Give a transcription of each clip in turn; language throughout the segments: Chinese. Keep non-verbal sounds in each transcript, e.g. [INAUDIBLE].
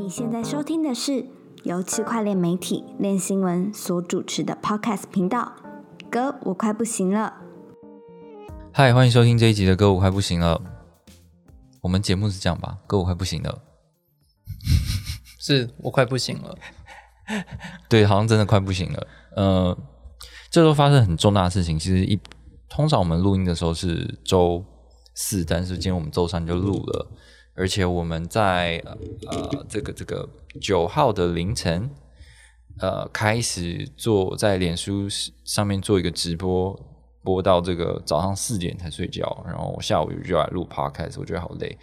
你现在收听的是由区块链媒体链新闻所主持的 Podcast 频道。哥，我快不行了。嗨，欢迎收听这一集的《歌我快不行了》。我们节目是这样吧？歌我快不行了，[LAUGHS] 是我快不行了。[LAUGHS] 对，好像真的快不行了。呃，这周发生很重大的事情。其实一通常我们录音的时候是周四，但是今天我们周三就录了，而且我们在呃这个这个九号的凌晨，呃开始做在脸书上面做一个直播，播到这个早上四点才睡觉，然后下午就来录 podcast，我觉得好累。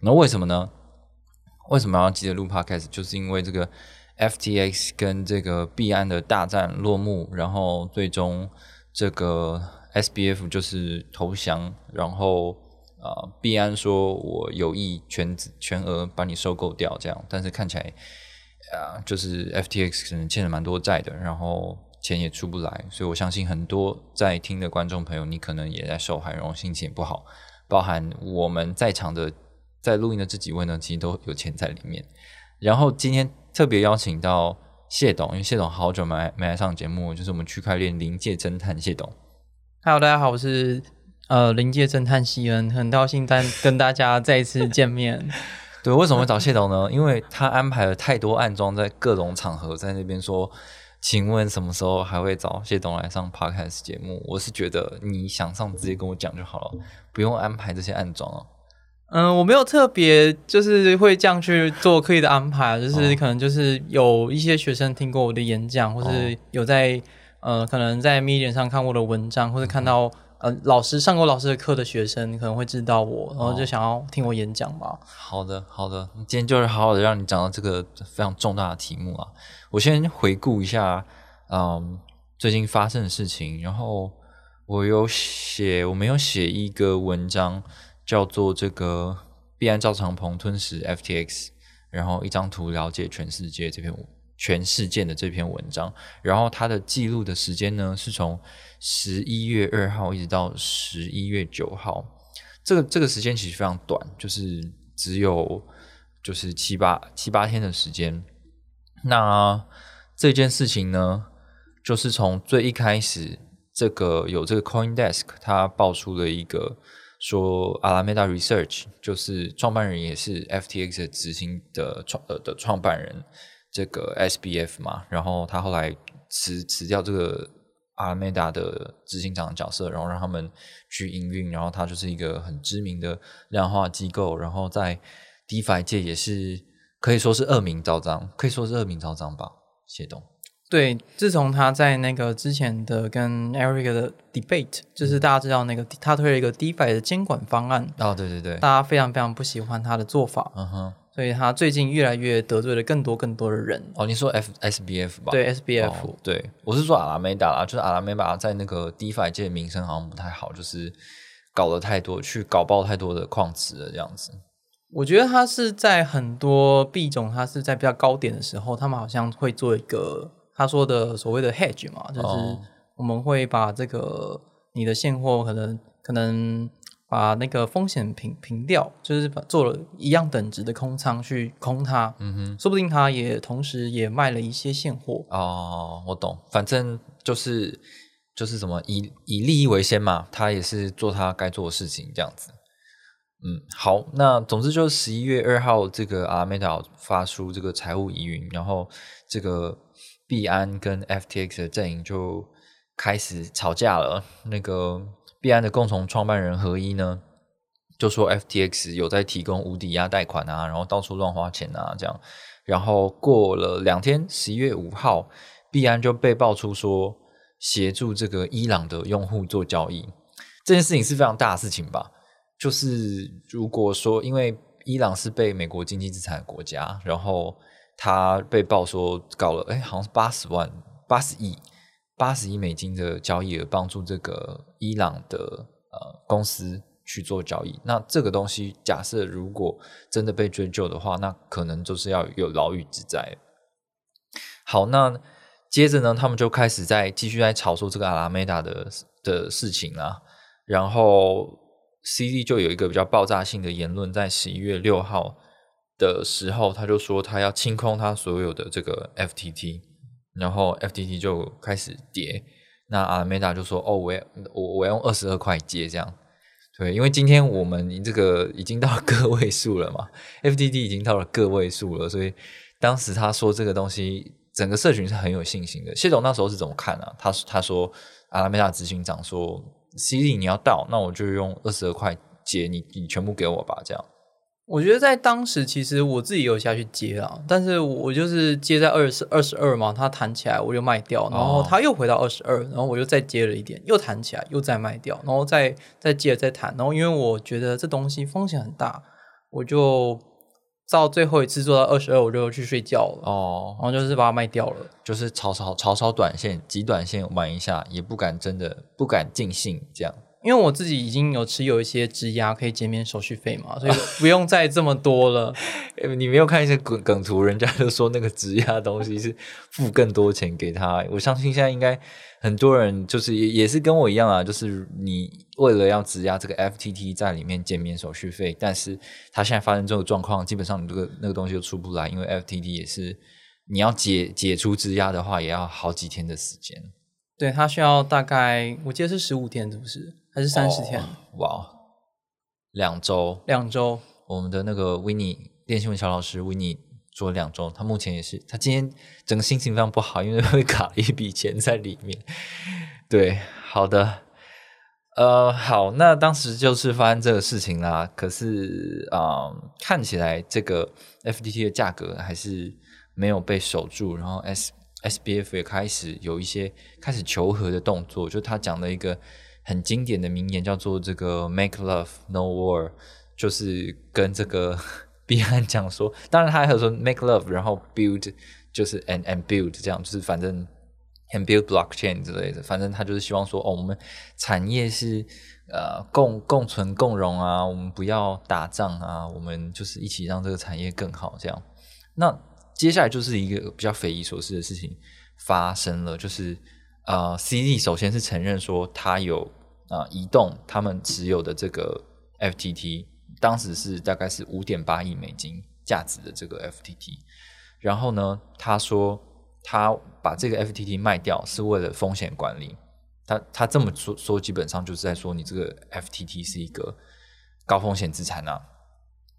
那为什么呢？为什么要记得录 podcast？就是因为这个。FTX 跟这个币安的大战落幕，然后最终这个 SBF 就是投降，然后啊，币安说我有意全全额把你收购掉，这样，但是看起来啊，就是 FTX 可能欠了蛮多债的，然后钱也出不来，所以我相信很多在听的观众朋友，你可能也在受害，然后心情也不好，包含我们在场的在录音的这几位呢，其实都有钱在里面，然后今天。特别邀请到谢董，因为谢董好久没没来上节目，就是我们区块链临界侦探谢董。Hello，大家好，我是呃临界侦探西恩，很高兴再跟大家再一次见面。[LAUGHS] 对，为什么会找谢董呢？[LAUGHS] 因为他安排了太多暗装在各种场合，在那边说，请问什么时候还会找谢董来上 Podcast 节目？我是觉得你想上直接跟我讲就好了，不用安排这些暗装哦。嗯，我没有特别就是会这样去做刻意的安排，就是可能就是有一些学生听过我的演讲，或是有在呃可能在 Medium 上看过的文章，或者看到呃老师上过老师的课的学生可能会知道我，然后就想要听我演讲吧。好的，好的，今天就是好好的让你讲到这个非常重大的题目啊。我先回顾一下，嗯，最近发生的事情，然后我有写，我没有写一个文章。叫做这个必安赵长鹏吞噬 FTX，然后一张图了解全世界这篇全世界的这篇文章，然后它的记录的时间呢是从十一月二号一直到十一月九号，这个这个时间其实非常短，就是只有就是七八七八天的时间。那这件事情呢，就是从最一开始，这个有这个 CoinDesk 它爆出了一个。说 Alameda Research 就是创办人也是 FTX 的执行的创呃的创办人，这个 SBF 嘛，然后他后来辞辞掉这个 Alameda 的执行长的角色，然后让他们去营运，然后他就是一个很知名的量化机构，然后在 DeFi 界也是可以说是恶名昭彰，可以说是恶名昭彰吧，谢东。对，自从他在那个之前的跟 Eric 的 debate，就是大家知道那个他推了一个 DeFi 的监管方案哦，对对对，大家非常非常不喜欢他的做法，嗯哼，所以他最近越来越得罪了更多更多的人。哦，你说 F SBF 吧？对 SBF，对，我是说阿拉梅达啦，就是阿拉梅达在那个 DeFi 界名声好像不太好，就是搞了太多，去搞爆太多的矿池了这样子。我觉得他是在很多币种，他是在比较高点的时候，他们好像会做一个。他说的所谓的 hedge 嘛，就是我们会把这个你的现货可能可能把那个风险平平掉，就是把做了一样等值的空仓去空它，嗯哼，说不定他也同时也卖了一些现货。哦，我懂，反正就是就是什么以以利益为先嘛，他也是做他该做的事情这样子。嗯，好，那总之就是十一月二号这个阿美岛发出这个财务疑云，然后这个。币安跟 FTX 的阵营就开始吵架了。那个币安的共同创办人合一呢，就说 FTX 有在提供无抵押贷款啊，然后到处乱花钱啊，这样。然后过了两天，十一月五号，币安就被爆出说协助这个伊朗的用户做交易。这件事情是非常大的事情吧？就是如果说，因为伊朗是被美国经济制裁的国家，然后。他被曝说搞了，哎，好像是八十万、八十亿、八十亿美金的交易额，帮助这个伊朗的呃公司去做交易。那这个东西，假设如果真的被追究的话，那可能就是要有牢狱之灾。好，那接着呢，他们就开始在继续在炒作这个阿拉梅达的的事情啊。然后 CD 就有一个比较爆炸性的言论，在十一月六号。的时候，他就说他要清空他所有的这个 FTT，然后 FTT 就开始跌。那阿拉梅达就说：“哦，我要我我要用二十二块接这样。”对，因为今天我们这个已经到 [LAUGHS] 个位数了嘛，FDD 已经到了个位数了，所以当时他说这个东西，整个社群是很有信心的。谢总那时候是怎么看啊？他他说阿拉梅达执行长说：“CD 你要到，那我就用二十二块接你，你全部给我吧。”这样。我觉得在当时，其实我自己有下去接啊，但是我就是接在二十二十二嘛，它弹起来我就卖掉，然后它又回到二十二，然后我又再接了一点，又弹起来，又再卖掉，然后再再接着再弹，然后因为我觉得这东西风险很大，我就到最后一次做到二十二，我就去睡觉了哦，然后就是把它卖掉了，就是炒炒炒炒短线，极短线玩一下，也不敢真的不敢尽兴这样。因为我自己已经有持有一些质押可以减免手续费嘛，所以不用再这么多了。[LAUGHS] 你没有看一些梗梗图，人家就说那个质押东西是付更多钱给他。我相信现在应该很多人就是也也是跟我一样啊，就是你为了要质押这个 FTT 在里面减免手续费，但是他现在发生这种状况，基本上你这个那个东西就出不来，因为 FTT 也是你要解解除质押的话，也要好几天的时间。对，它需要大概我记得是十五天，是不是？还是三十天？哇，两周，两周。我们的那个维尼电信文小老师维尼做两周，他目前也是，他今天整个心情非常不好，因为会卡了一笔钱在里面。对，好的，呃，好，那当时就是发生这个事情啦。可是啊，看起来这个 FTT 的价格还是没有被守住，然后 S SBF 也开始有一些开始求和的动作，就他讲的一个。很经典的名言叫做“这个 make love no war”，就是跟这个 [LAUGHS] 彼岸讲说，当然他还有说 make love，然后 build 就是 and and build 这样，就是反正 and build blockchain 之类的，反正他就是希望说，哦，我们产业是呃共共存共荣啊，我们不要打仗啊，我们就是一起让这个产业更好这样。那接下来就是一个比较匪夷所思的事情发生了，就是。呃，CD 首先是承认说他有啊移动他们持有的这个 FTT，当时是大概是五点八亿美金价值的这个 FTT，然后呢，他说他把这个 FTT 卖掉是为了风险管理，他他这么说说基本上就是在说你这个 FTT 是一个高风险资产啊，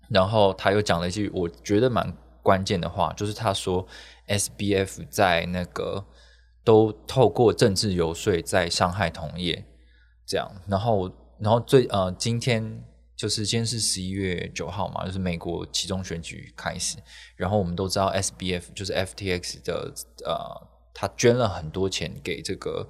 然后他又讲了一句我觉得蛮关键的话，就是他说 SBF 在那个。都透过政治游说在伤害同业，这样，然后，然后最呃，今天就是今天是十一月九号嘛，就是美国其中选举开始，然后我们都知道 SBF 就是 FTX 的呃，他捐了很多钱给这个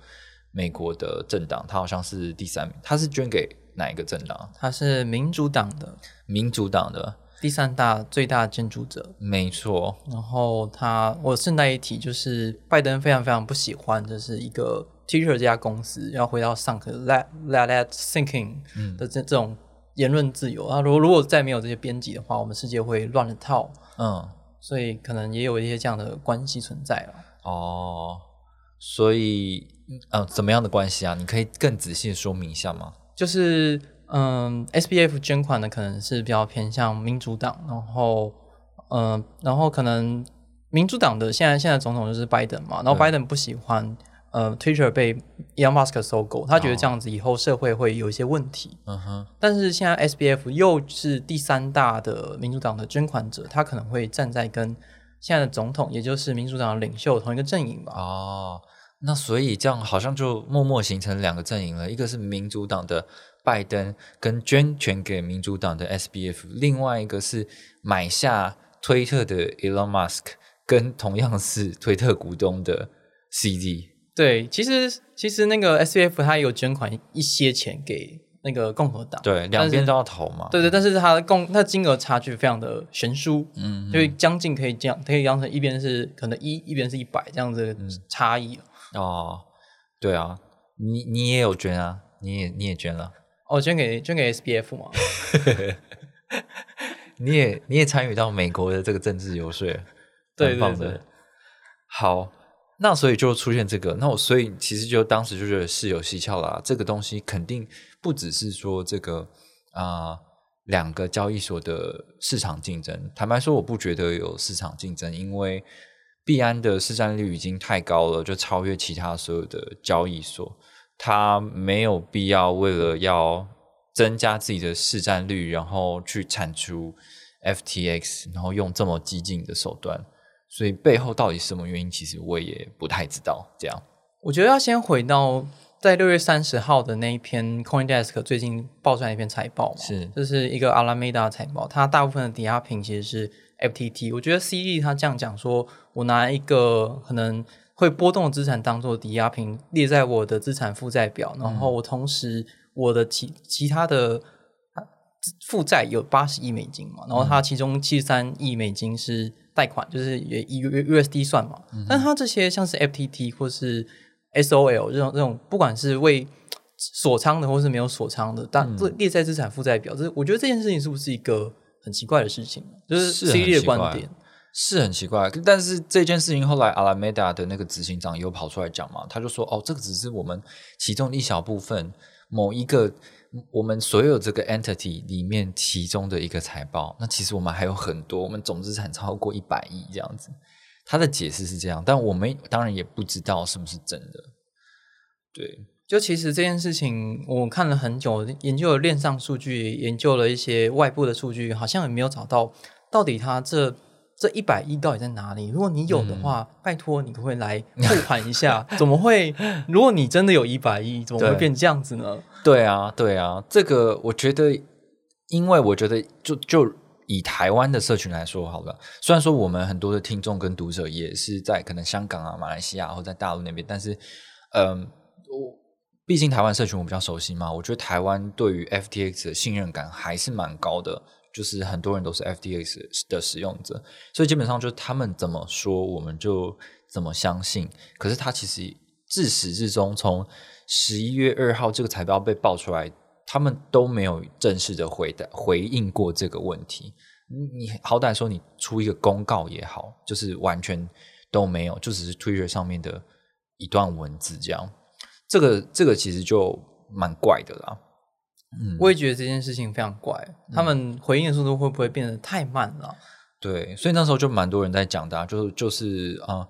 美国的政党，他好像是第三名，他是捐给哪一个政党？他是民主党的，民主党的。第三大最大建筑者，没错。然后他，我顺带一提，就是拜登非常非常不喜欢，就是一个 Twitter 这家公司要回到上课 let let let thinking 的这这种言论自由。啊，如果如果再没有这些编辑的话，我们世界会乱了套。嗯，所以可能也有一些这样的关系存在了。哦，所以，呃，怎么样的关系啊？你可以更仔细说明一下吗？就是。嗯，S B F 捐款的可能是比较偏向民主党，然后，嗯，然后可能民主党的现在现在总统就是拜登嘛，然后拜登不喜欢呃 Twitter 被 Elon Musk 收购，他觉得这样子以后社会会有一些问题。嗯哼。但是现在 S B F 又是第三大的民主党的捐款者，他可能会站在跟现在的总统，也就是民主党的领袖同一个阵营吧。哦，那所以这样好像就默默形成两个阵营了，一个是民主党的。拜登跟捐钱给民主党的 SBF，另外一个是买下推特的 Elon Musk，跟同样是推特股东的 CD。对，其实其实那个 SBF 他有捐款一些钱给那个共和党，对，两边都要投嘛。对对，但是他的共那金额差距非常的悬殊，嗯，就将近可以这样，可以当成一边是可能一，一边是一百这样子差异。哦，对啊，你你也有捐啊，你也你也捐了。哦，捐给捐给 SBF 嘛？[LAUGHS] 你也你也参与到美国的这个政治游说，对对对。好，那所以就出现这个，那我所以其实就当时就觉得是有蹊跷啦。这个东西肯定不只是说这个啊两个交易所的市场竞争。坦白说，我不觉得有市场竞争，因为币安的市占率已经太高了，就超越其他所有的交易所，它没有必要为了要增加自己的市占率，然后去铲除 FTX，然后用这么激进的手段。所以背后到底是什么原因，其实我也不太知道。这样，我觉得要先回到在六月三十号的那一篇 CoinDesk 最近爆出来一篇财报嘛，是这是一个 Alameda 财报，它大部分的抵押品其实是 FTT。我觉得 C E 他这样讲说，我拿一个可能会波动的资产当做抵押品列在我的资产负债表，然后我同时我的其其他的负债有八十亿美金嘛，然后它其中七十三亿美金是贷款，就是也以 U USD 算嘛，但它这些像是 FTT 或是 SOL 这种这种，不管是为锁仓的或是没有锁仓的，但这列在资产负债表，这我觉得这件事情是不是一个很奇怪的事情？就是是 C 列观点，是很奇怪，但是这件事情后来 Alameda 的那个执行长有跑出来讲嘛，他就说：“哦，这个只是我们其中一小部分，某一个我们所有这个 entity 里面其中的一个财报。那其实我们还有很多，我们总资产超过一百亿这样子。”他的解释是这样，但我们当然也不知道是不是真的。对，就其实这件事情，我看了很久，研究了链上数据，研究了一些外部的数据，好像也没有找到到底它这这一百亿到底在哪里。如果你有的话，拜托你可不可以来复盘一下？[LAUGHS] 怎么会？如果你真的有一百亿，怎么会对变这样子呢？对啊，对啊，这个我觉得，因为我觉得就就以台湾的社群来说好了，虽然说我们很多的听众跟读者也是在可能香港啊、马来西亚或在大陆那边，但是，嗯，我毕竟台湾社群我比较熟悉嘛，我觉得台湾对于 FTX 的信任感还是蛮高的，就是很多人都是 FTX 的使用者，所以基本上就是他们怎么说我们就怎么相信。可是他其实自始至终，从十一月二号这个财报被爆出来，他们都没有正式的回答回应过这个问题。你你好歹说你出一个公告也好，就是完全都没有，就只是 Twitter 上面的一段文字这样。这个这个其实就蛮怪的啦。嗯，我也觉得这件事情非常怪，他们回应的速度会不会变得太慢了？对，所以那时候就蛮多人在讲的、啊，就就是啊、呃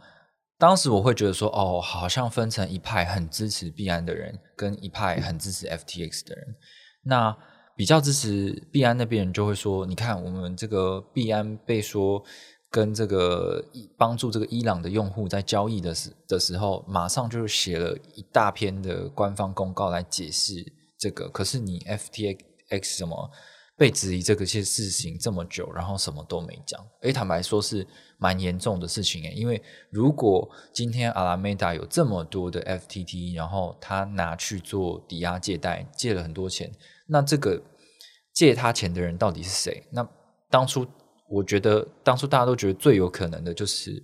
当时我会觉得说，哦，好像分成一派很支持币安的人，跟一派很支持 FTX 的人。那比较支持币安那边人就会说，你看我们这个币安被说跟这个帮助这个伊朗的用户在交易的时的时候，马上就写了一大篇的官方公告来解释这个。可是你 FTX 什么被质疑这个些事情这么久，然后什么都没讲，诶，坦白说是蛮严重的事情诶。因为如果今天阿拉梅达有这么多的 FTT，然后他拿去做抵押借贷，借了很多钱，那这个借他钱的人到底是谁？那当初我觉得，当初大家都觉得最有可能的就是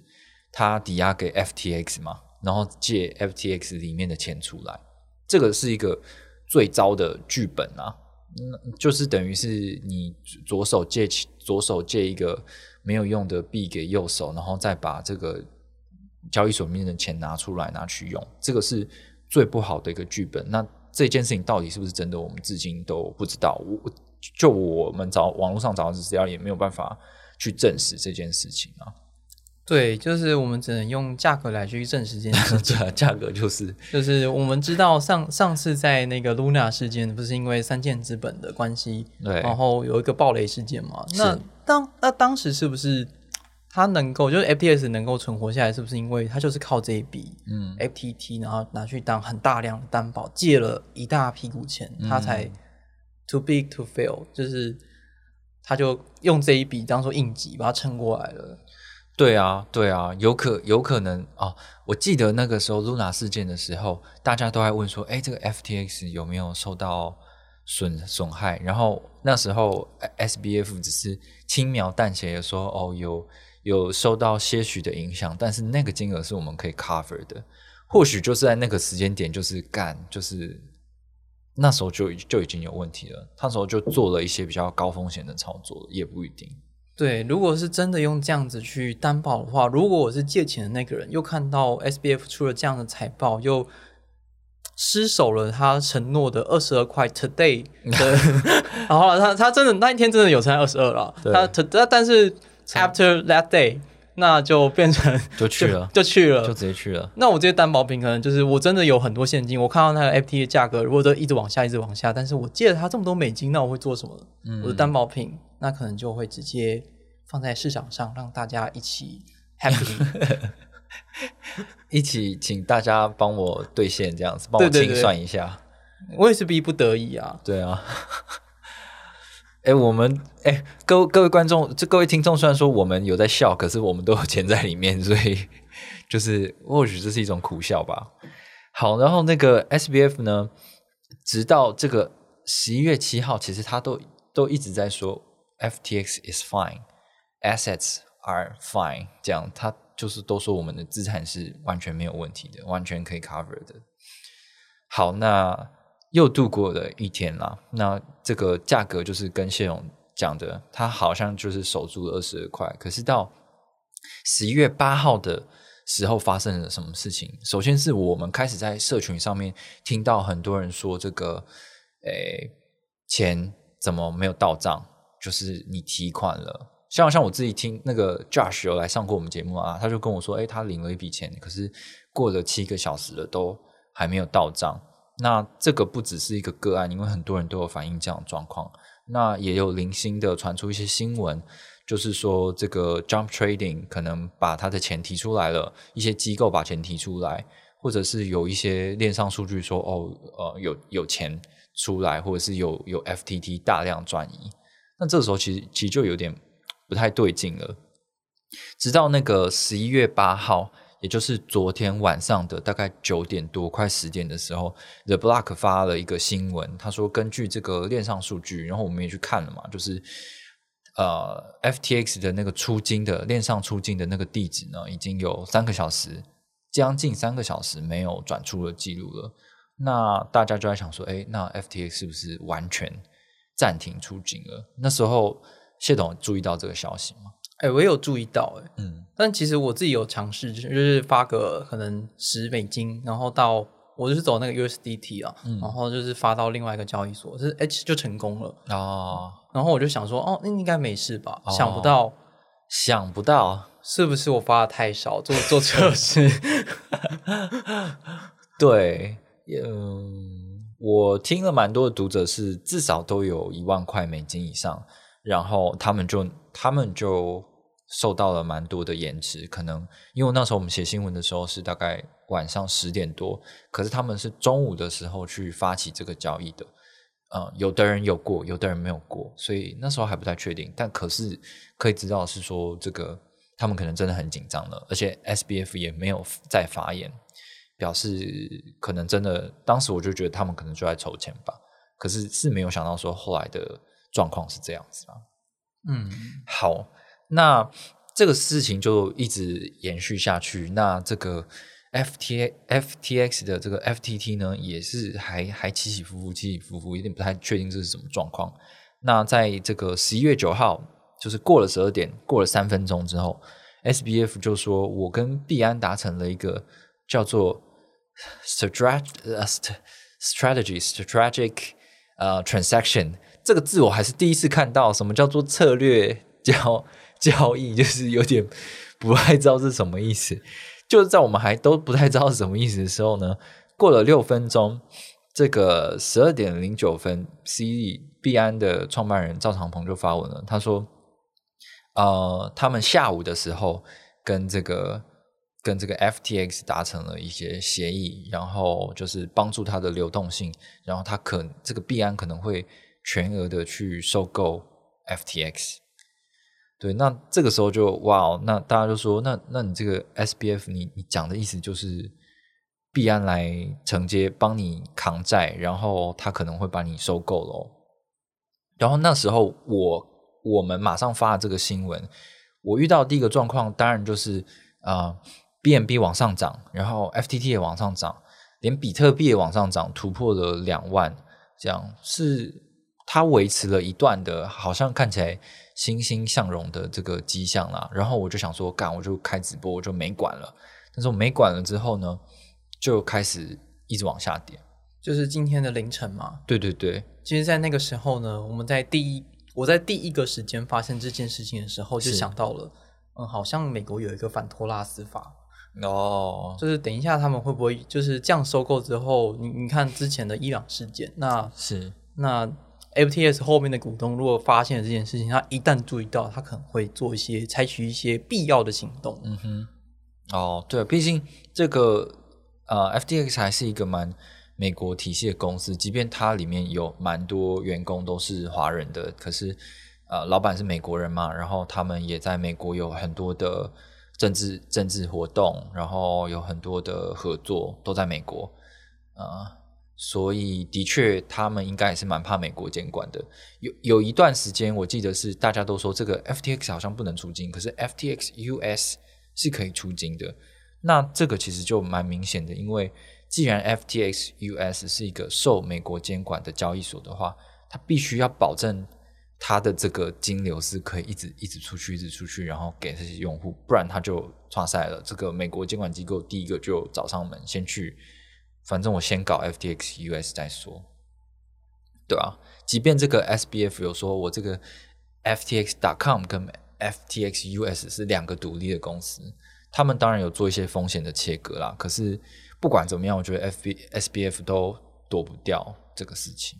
他抵押给 FTX 嘛，然后借 FTX 里面的钱出来，这个是一个最糟的剧本啊。嗯，就是等于是你左手借左手借一个没有用的币给右手，然后再把这个交易所里面的钱拿出来拿去用，这个是最不好的一个剧本。那这件事情到底是不是真的，我们至今都不知道。我就我们找网络上找的资料，也没有办法去证实这件事情啊。对，就是我们只能用价格来去证实这件事 [LAUGHS] 情。对啊，价格就是就是我们知道上上次在那个 Luna 事件，不是因为三箭资本的关系，对然后有一个暴雷事件嘛？是那当那当时是不是它能够就是 FTS 能够存活下来，是不是因为它就是靠这一笔嗯 FTT，然后拿去当很大量的担保，借了一大屁股钱，它才 too big to fail，就是他就用这一笔当做应急把它撑过来了。对啊，对啊，有可有可能哦。我记得那个时候 Luna 事件的时候，大家都在问说，哎，这个 FTX 有没有受到损损害？然后那时候 SBF 只是轻描淡写的说，哦，有有受到些许的影响，但是那个金额是我们可以 cover 的。或许就是在那个时间点，就是干，就是那时候就就已经有问题了。那时候就做了一些比较高风险的操作，也不一定。对，如果是真的用这样子去担保的话，如果我是借钱的那个人，又看到 SBF 出了这样的财报，又失守了他承诺的二十二块 today 的，[LAUGHS] 然后他他真的那一天真的有成二十二了，他他但是 after that day 那就变成就去了，就去了，就直接去了。那我这些担保品可能就是我真的有很多现金，我看到那个 FT 的价格如果都一直往下，一直往下，但是我借了他这么多美金，那我会做什么？我的担保品那可能就会直接放在市场上，让大家一起 happy。[LAUGHS] 一起请大家帮我兑现这样子，帮我清对对对算一下。我也是逼不得已啊。对啊，哎、我们哎、各位各位观众，这各位听众，虽然说我们有在笑，可是我们都有钱在里面，所以就是或许这是一种苦笑吧。好，然后那个 SBF 呢，直到这个十一月七号，其实他都都一直在说 FTX is fine，assets are fine，这样他就是都说我们的资产是完全没有问题的，完全可以 cover 的。好，那又度过了一天啦。那这个价格就是跟谢勇讲的，他好像就是守住了二十二块。可是到十一月八号的时候发生了什么事情？首先是我们开始在社群上面听到很多人说，这个诶钱怎么没有到账？就是你提款了。像像我自己听那个 Josh 有来上过我们节目啊，他就跟我说，诶，他领了一笔钱，可是过了七个小时了，都还没有到账。那这个不只是一个个案，因为很多人都有反映这样的状况。那也有零星的传出一些新闻，就是说这个 Jump Trading 可能把他的钱提出来了，一些机构把钱提出来，或者是有一些链上数据说哦，呃，有有钱出来，或者是有有 FTT 大量转移。那这时候其实其实就有点不太对劲了。直到那个十一月八号，也就是昨天晚上的大概九点多、快十点的时候，The Block 发了一个新闻，他说根据这个链上数据，然后我们也去看了嘛，就是呃 FTX 的那个出金的链上出金的那个地址呢，已经有三个小时，将近三个小时没有转出的记录了。那大家就在想说，哎，那 FTX 是不是完全暂停出金了？那时候谢董注意到这个消息吗？哎、我也有注意到、哎，嗯，但其实我自己有尝试，就是就是发个可能十美金，然后到我就是走那个 USDT 啊，然后就是发到另外一个交易所，是 H 就成功了。哦，然后我就想说，哦，那应该没事吧？哦想不到想不到，是不是我发的太少，做做测试？[LAUGHS] 对，嗯，我听了蛮多的读者是至少都有一万块美金以上，然后他们就他们就受到了蛮多的延迟，可能因为那时候我们写新闻的时候是大概晚上十点多，可是他们是中午的时候去发起这个交易的。嗯，有的人有过，有的人没有过，所以那时候还不太确定。但可是可以知道是说，这个他们可能真的很紧张了，而且 SBF 也没有再发言，表示可能真的。当时我就觉得他们可能就在筹钱吧，可是是没有想到说后来的状况是这样子啊。嗯，好，那这个事情就一直延续下去。那这个 FT FTX 的这个 FTT 呢，也是还还起起伏伏，起起伏伏，有点不太确定这是什么状况。那在这个十一月九号，就是过了十二点，过了三分钟之后，SBF 就说我跟币安达成了一个叫做 strategic 呃 transaction 这个字我还是第一次看到，什么叫做策略交 [LAUGHS] 交易，就是有点不太知道是什么意思。就是在我们还都不太知道是什么意思的时候呢，过了六分钟，这个十二点零九分，C 币安的创办人赵长鹏就发文了，他说，呃，他们下午的时候跟这个跟这个 FTX 达成了一些协议，然后就是帮助它的流动性，然后他可这个币安可能会全额的去收购 FTX。对，那这个时候就哇哦，那大家就说，那那你这个 SBF，你你讲的意思就是币安来承接，帮你扛债，然后他可能会把你收购喽。然后那时候我我们马上发了这个新闻，我遇到第一个状况，当然就是啊、，BNB 往上涨，然后 FTT 也往上涨，连比特币也往上涨，突破了两万，这样是它维持了一段的，好像看起来欣欣向荣的这个迹象啦。然后我就想说，干，我就开直播，我就没管了。但是我没管了之后呢，就开始一直往下跌，就是今天的凌晨嘛。对对对，其实，在那个时候呢，我们在第一，我在第一个时间发现这件事情的时候，就想到了，嗯，好像美国有一个反托拉斯法，哦，就是等一下他们会不会就是这样收购之后，你你看之前的伊朗事件，那是那 FTS 后面的股东如果发现了这件事情，他一旦注意到，他可能会做一些采取一些必要的行动。嗯哼，哦，对，毕竟这个呃，FTX 还是一个蛮美国体系的公司，即便它里面有蛮多员工都是华人的，可是呃，老板是美国人嘛，然后他们也在美国有很多的政治政治活动，然后有很多的合作都在美国，呃，所以的确他们应该也是蛮怕美国监管的。有有一段时间，我记得是大家都说这个 FTX 好像不能出境，可是 FTX US 是可以出境的。那这个其实就蛮明显的，因为既然 FTX US 是一个受美国监管的交易所的话，它必须要保证它的这个金流是可以一直一直出去，一直出去，然后给这些用户，不然它就差赛了。这个美国监管机构第一个就找上门，先去，反正我先搞 FTX US 再说，对啊，即便这个 SBF 有说我这个 FTX.com 跟 FTX US 是两个独立的公司。他们当然有做一些风险的切割啦，可是不管怎么样，我觉得 F B S B F 都躲不掉这个事情。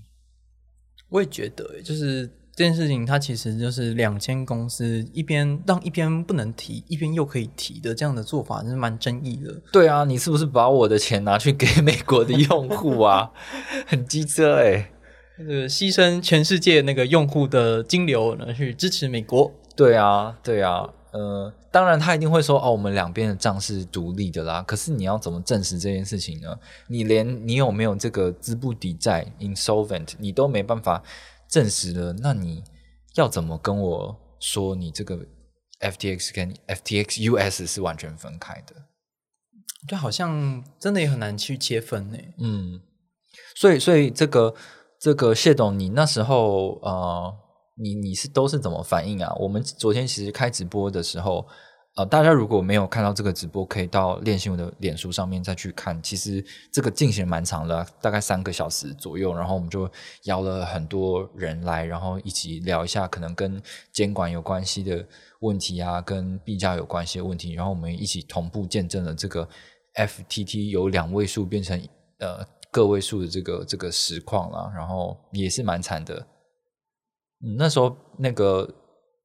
我也觉得，就是这件事情，它其实就是两间公司一边让一边不能提，一边又可以提的这样的做法，真是蛮争议的。对啊，你是不是把我的钱拿去给美国的用户啊？[LAUGHS] 很机车哎，那个牺牲全世界那个用户的金流呢，去支持美国。对啊，对啊。呃，当然他一定会说哦，我们两边的账是独立的啦。可是你要怎么证实这件事情呢？你连你有没有这个资不抵债 （insolvent） 你都没办法证实了，那你要怎么跟我说你这个 FTX 跟 FTX US 是完全分开的？就好像真的也很难去切分呢。嗯，所以所以这个这个谢董，你那时候呃。你你是都是怎么反应啊？我们昨天其实开直播的时候，呃，大家如果没有看到这个直播，可以到练新闻的脸书上面再去看。其实这个进行蛮长的，大概三个小时左右。然后我们就邀了很多人来，然后一起聊一下可能跟监管有关系的问题啊，跟币价有关系的问题。然后我们一起同步见证了这个 FTT 由两位数变成呃个位数的这个这个实况了。然后也是蛮惨的。那时候，那个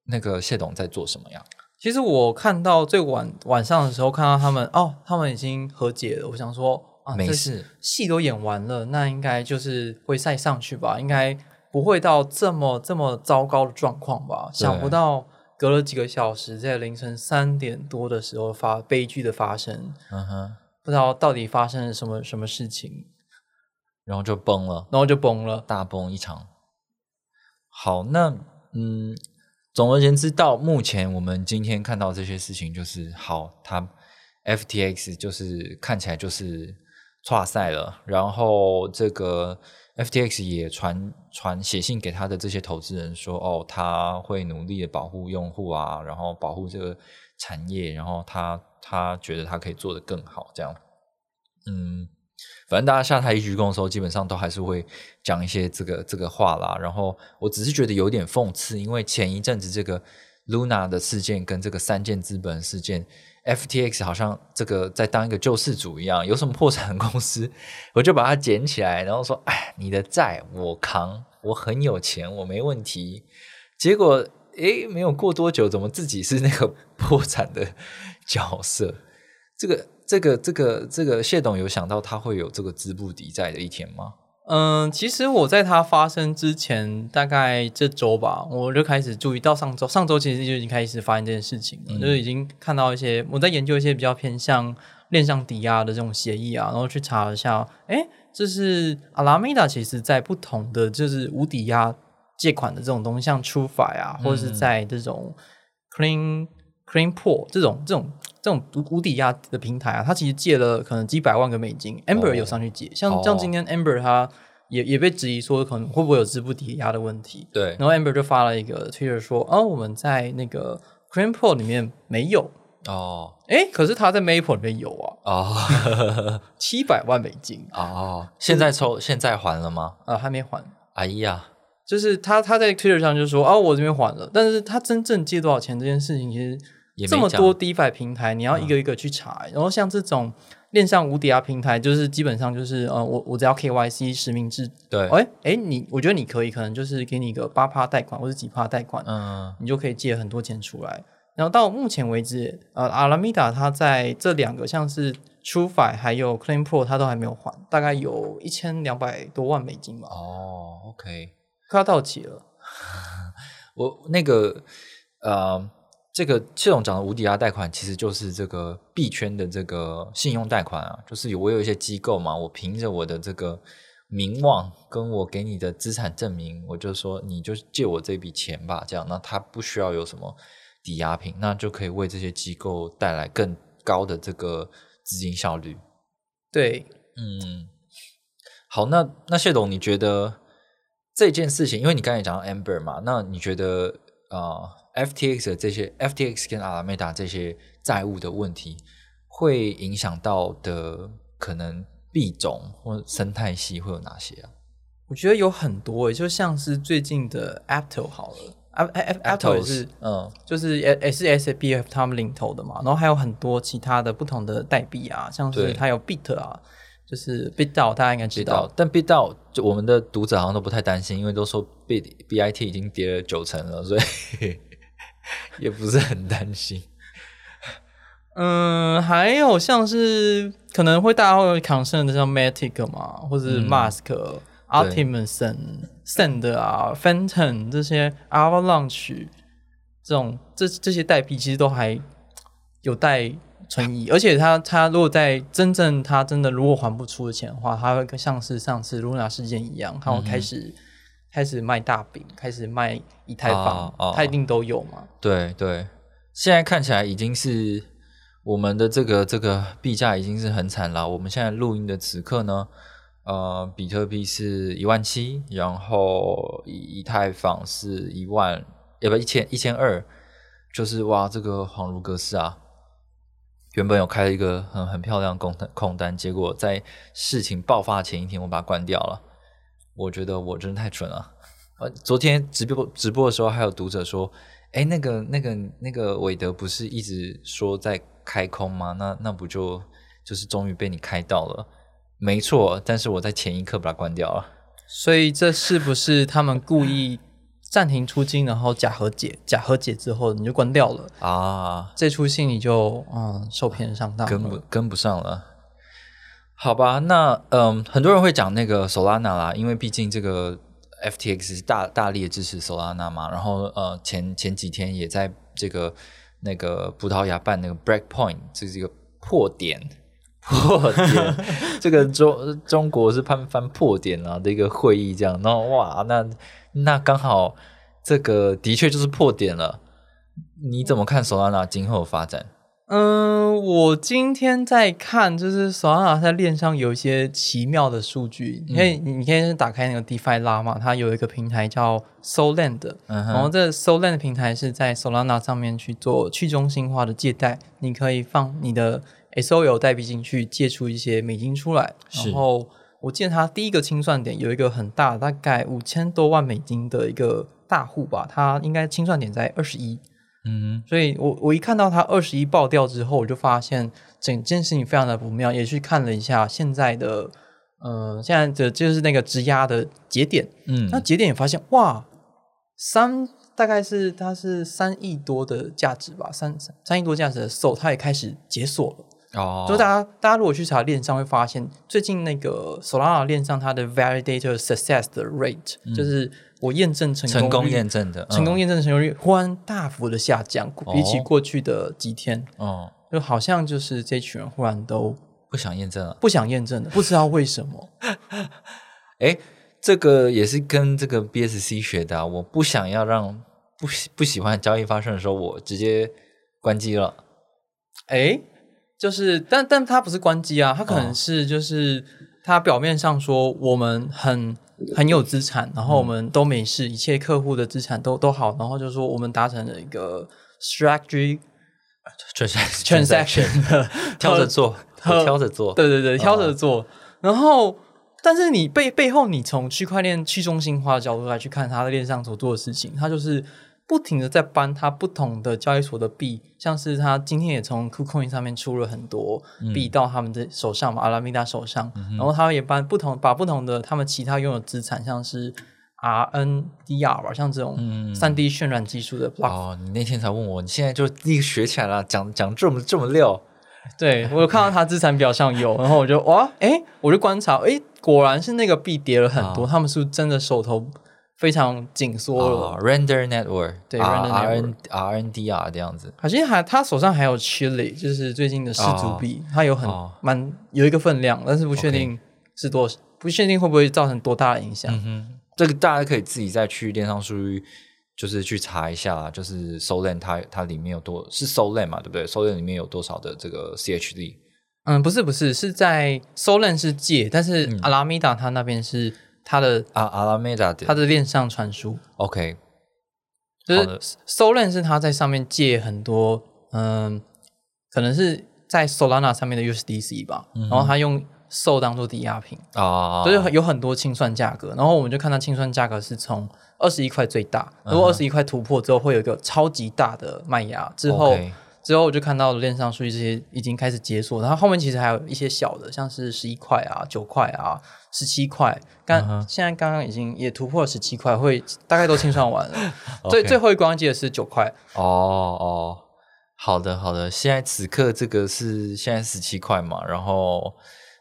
那个谢董在做什么呀？其实我看到最晚晚上的时候，看到他们哦，他们已经和解了。我想说啊，没事，戏都演完了，那应该就是会再上去吧？应该不会到这么这么糟糕的状况吧？想不到隔了几个小时，在凌晨三点多的时候发悲剧的发生。嗯哼，不知道到底发生了什么什么事情，然后就崩了，然后就崩了，大崩一场。好，那嗯，总而言之，到目前我们今天看到这些事情，就是好，它 FTX 就是看起来就是跨赛了，然后这个 FTX 也传传写信给他的这些投资人说，哦，他会努力的保护用户啊，然后保护这个产业，然后他他觉得他可以做得更好，这样，嗯。反正大家下台一鞠躬的时候，基本上都还是会讲一些这个这个话啦。然后我只是觉得有点讽刺，因为前一阵子这个 Luna 的事件跟这个三件资本事件，FTX 好像这个在当一个救世主一样，有什么破产公司，我就把它捡起来，然后说：“哎，你的债我扛，我很有钱，我没问题。”结果诶，没有过多久，怎么自己是那个 [LAUGHS] 破产的角色？这个。这个这个这个谢董有想到他会有这个资不抵债的一天吗？嗯，其实我在它发生之前，大概这周吧，我就开始注意到上周，上周其实就已经开始发现这件事情了，就已经看到一些我在研究一些比较偏向链上抵押的这种协议啊，然后去查一下，哎，这是阿拉米达，其实在不同的就是无抵押借款的这种东西，像 TrueFi 啊，或者是在这种 Clean Clean Pool 这种这种。这种无无抵押的平台啊，它其实借了可能几百万个美金，Amber 有上去借，像像今天 Amber 它也也被质疑说可能会不会有资不抵押的问题，对，然后 Amber 就发了一个 Twitter 说，哦，我们在那个 c r a n p o 里面没有。哦。哎，可是他在 Maple 里面有啊，哦。[LAUGHS] 七百万美金。哦，现在抽现在还了吗？啊，还没还。哎呀，就是他他在 Twitter 上就说啊，我这边还了，但是他真正借多少钱这件事情，其实这么多 DeFi 平台，你要一个一个去查。然后像这种链上无抵押平台，就是基本上就是呃，我我只要 KYC 实名制，对，哎哎，你我觉得你可以，可能就是给你一个八趴贷款或者几趴贷款，嗯你就可以借很多钱出来。然后到目前为止，呃，阿拉米达它在这两个像是 TrueFi 还有 Claim Pro，它都还没有还，大概有一千两百多万美金吧，哦，OK，快要到期了。[LAUGHS] 我那个呃，这个这种讲的无抵押贷款，其实就是这个币圈的这个信用贷款啊，就是有我有一些机构嘛，我凭着我的这个名望跟我给你的资产证明，我就说你就借我这笔钱吧，这样，那他不需要有什么抵押品，那就可以为这些机构带来更高的这个资金效率。对，嗯，好，那那谢董，你觉得这件事情，因为你刚才讲到 Amber 嘛，那你觉得呃，FTX 的这些 FTX 跟阿拉梅达这些债务的问题，会影响到的可能币种或生态系会有哪些啊？我觉得有很多诶，就像是最近的 Apto 好了，App App Apto 也是，嗯。就是也也是 SBF 他们领头的嘛，然后还有很多其他的不同的代币啊，像是它有 Bit 啊，就是 BitDAO 大家应该知知道道，，但 Bit 到就我们的读者好像都不太担心，因为都说 Bit BIT 已经跌了九成了，所以也不是很担心。[LAUGHS] 嗯，还有像是可能会大家会 concern 的像 Matic 嘛，或者是嗯。Mask、Optimism、Send 啊、Phantom 这些 Avalanche 这种这这些代币其实都还有待存疑，而且它它如果在真正它真的如果还不出的钱的话，它会像是上次 Luna 事件一样，它会开始、开始卖大饼，开始卖以太坊，它一定都有嘛。对对，现在看起来已经是我们的这个这个币价已经是很惨了。我们现在录音的此刻呢，呃，比特币是一万七，然后以以太坊是一万，也不一千一千二，就是哇，这个恍如隔世啊！原本有开了一个很很漂亮的空单空单，结果在事情爆发前一天我把它关掉了。我觉得我真的太蠢了。呃，昨天直播直播的时候，还有读者说：“哎，那个、那个、那个韦德不是一直说在开空吗？那那不就就是终于被你开到了？没错，但是我在前一刻把它关掉了。所以这是不是他们故意暂停出金，然后假和解？假和解之后你就关掉了，啊，这出戏你就嗯受骗上当跟不。跟不上了。好吧，那嗯，很多人会讲那个 Solana 啦，因为毕竟这个 FTX 是大大力的支持 Solana 嘛，然后呃前前几天也在这个那个葡萄牙办那个 Breakpoint，这是一个破点破点，[LAUGHS] 这个中中国是翻翻破点啊的一个会议，这样，然后哇，那那刚好这个的确就是破点了。你怎么看 Solana 今后的发展？嗯，我今天在看，就是索拉纳在链上有一些奇妙的数据。你可以，你你可以打开那个 DeFi 拉嘛，它有一个平台叫 Solend，、嗯然后这 Solend 平台是在 Solana 上面去做去中心化的借贷，你可以放你的 SOL 代币进去，借出一些美金出来。然后我记得它第一个清算点有一个很大，大概五千多万美金的一个大户吧，它应该清算点在二十一。嗯所以我我一看到它二十一爆掉之后，我就发现整件事情非常的不妙，也去看了一下现在的呃现在的就是那个质押的节点，嗯。那节点也发现哇，三大概是它是三亿多的价值吧，三三三亿多价值的 SO 它也开始解锁了。哦，就大家大家如果去查链上会发现，最近那个 Solana 链上它的 validator success 的 rate，、就是我验证成功嗯成功验证的，成功嗯验证成功率忽然大幅的下降，比起过去的几天，哦，就好像就是这群人忽然都不想验证了。不想验证了，不知道为什么。[LAUGHS] 哎，这个也是跟这个 BSC 学的、啊，我不想要让不喜不喜欢交易发生的时候，我直接关机了。哎，就是，但但它不是关机啊，它可哦能是就是它表面上说我们很很有资产，然后我们都没事，一切客户的资产都都好，然后就说我们达成了一个 strategy transaction [LAUGHS] 挑着做，[LAUGHS] 挑着做，对对对，挑着做。然后，但是你背背后，你从区块链去中心化的角度来去看它的链上所做的事情，它就是不停的在搬它不同的交易所的币，像是它今天也从 KuCoin 上面出了很多币到他们的手上嘛，阿拉米达手上，然后他也搬不同，把不同的他们其他拥有资产，像是 RNDR 吧，像这种三 D 渲染技术的 block 哦，你那天才问我，你现在就立刻学起来了，讲讲这么这么溜，对我有看到他资产表上有，然后我就哇，哎，我就观察，哎，果然是那个币跌了很多，他们是不是真的手头非常紧缩，render network，对 render R network N R N D R 这样子，好像还他手上还有 Chili，就是最近的失足币，它有很哦。蛮有一个分量，但是不确定是多，不确定会不会造成多大的影响。这个大家可以自己再去链上数据，就是去查一下，就是 Solen 它它里面有多是 Solen 嘛，对不对？Solen 里面有多少的这个 CHD？嗯，不是不是，是在 Solen 是借，但是嗯。阿拉米达它那边是它的啊，Alameda 的它的链上传输，OK，就是 Solan 是它在上面借很多，嗯，可能是在 Solana 上面的 USDC 吧，然后它用 Sol 当做抵押品。啊，就是有很多清算价格，然后我们就看它清算价格是从二十一块最大，如果二十一块突破之后，会有一个超级大的卖压，之后之后我就看到链上数据这些已经开始解锁，然后后面其实还有一些小的，像是十一块啊、九块啊、十七块，刚、现在刚刚已经也突破了十七块，会大概都清算完了，[LAUGHS] 最最后一关记得是九块，哦哦，好的好的，现在此刻这个是现在十七块嘛，然后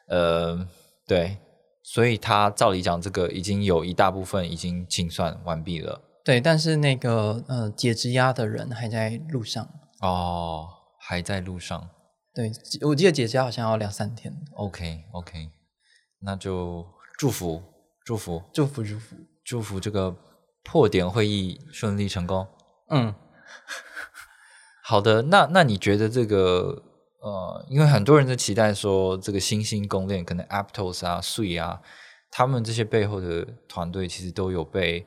呃对，所以它照理讲，这个已经有一大部分已经清算完毕了。对，但是那个呃解质押的人还在路上，哦，还在路上。对我记得姐姐好像要两三天，OK OK，那就祝福祝福祝福祝福，祝福这个破点会议顺利成功。嗯。好的，那那你觉得这个呃，因为很多人都期待说这个新兴公链可能 Aptos 啊、税啊，他们这些背后的团队其实都有被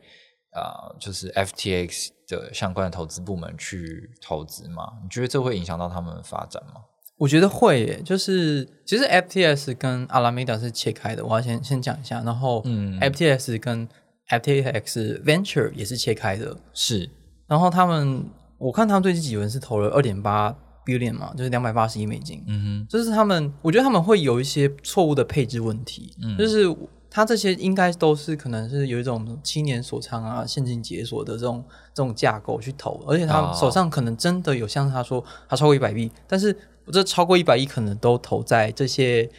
啊、呃就是 FTX 的相关的投资部门去投资嘛？你觉得这会影响到他们的发展吗？我觉得会耶，就是其实 FTS 跟 Alameda 是切开的，我要先先讲一下，然后嗯。FTS 跟 FTX Venture 也是切开的，是。然后他们我看他们最近几轮是投了二点八 billion 嘛，就是两百八十亿美金，嗯哼。就是他们，我觉得他们会有一些错误的配置问题，嗯。就是他这些应该都是可能是有一种七年锁仓啊、现金解锁的这种这种架构去投，而且他哦手上可能真的有像他说他超过一百亿，但是这超过一百亿可能都投在这些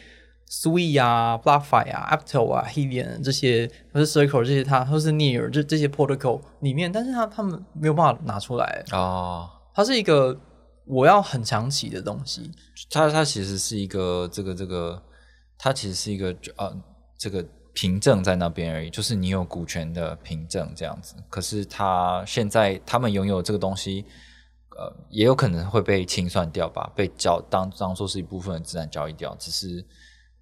Sui 啊、BlockFi 啊、Apto 啊、Helium 这些，或是 Circle 这些，他或是 Near 这这些 protocol 里面，但是他他们没有办法拿出来，哼，哦，它是一个我要很长期的东西，它它其实是一个这个这个，它其实是一个呃这个凭证在那边而已，就是你有股权的凭证这样子。可是他现在他们拥有这个东西，呃，也有可能会被清算掉吧，被交当当做是一部分的资产交易掉，只是